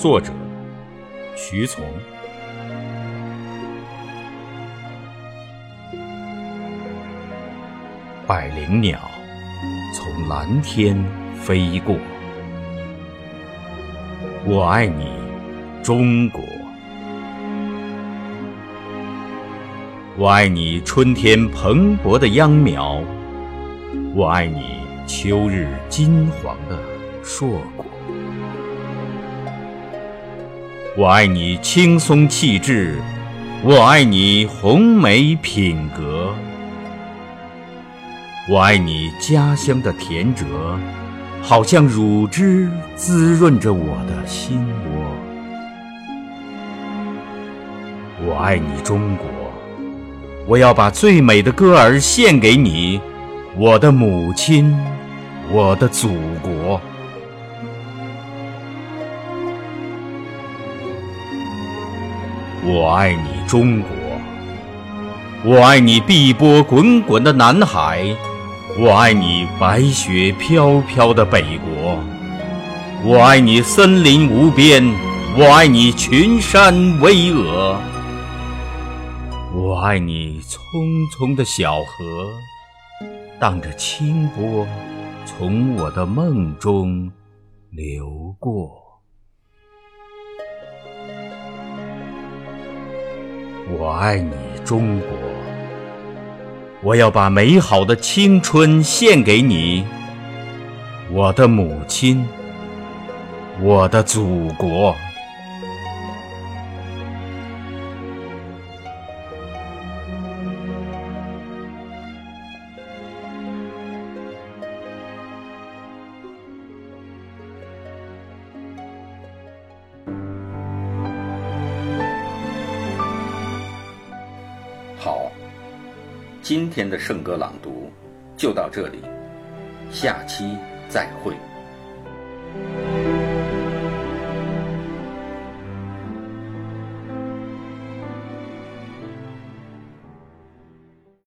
作者：徐从。百灵鸟从蓝天飞过。我爱你，中国。我爱你，春天蓬勃的秧苗。我爱你，秋日金黄的。硕果，我爱你轻松气质，我爱你红梅品格，我爱你家乡的甜蔗，好像乳汁滋润着我的心窝。我爱你中国，我要把最美的歌儿献给你，我的母亲，我的祖国。我爱你，中国！我爱你，碧波滚滚的南海！我爱你，白雪飘飘的北国！我爱你，森林无边！我爱你，群山巍峨！我爱你，匆匆的小河，荡着清波，从我的梦中流过。我爱你，中国！我要把美好的青春献给你，我的母亲，我的祖国。好，今天的圣歌朗读就到这里，下期再会。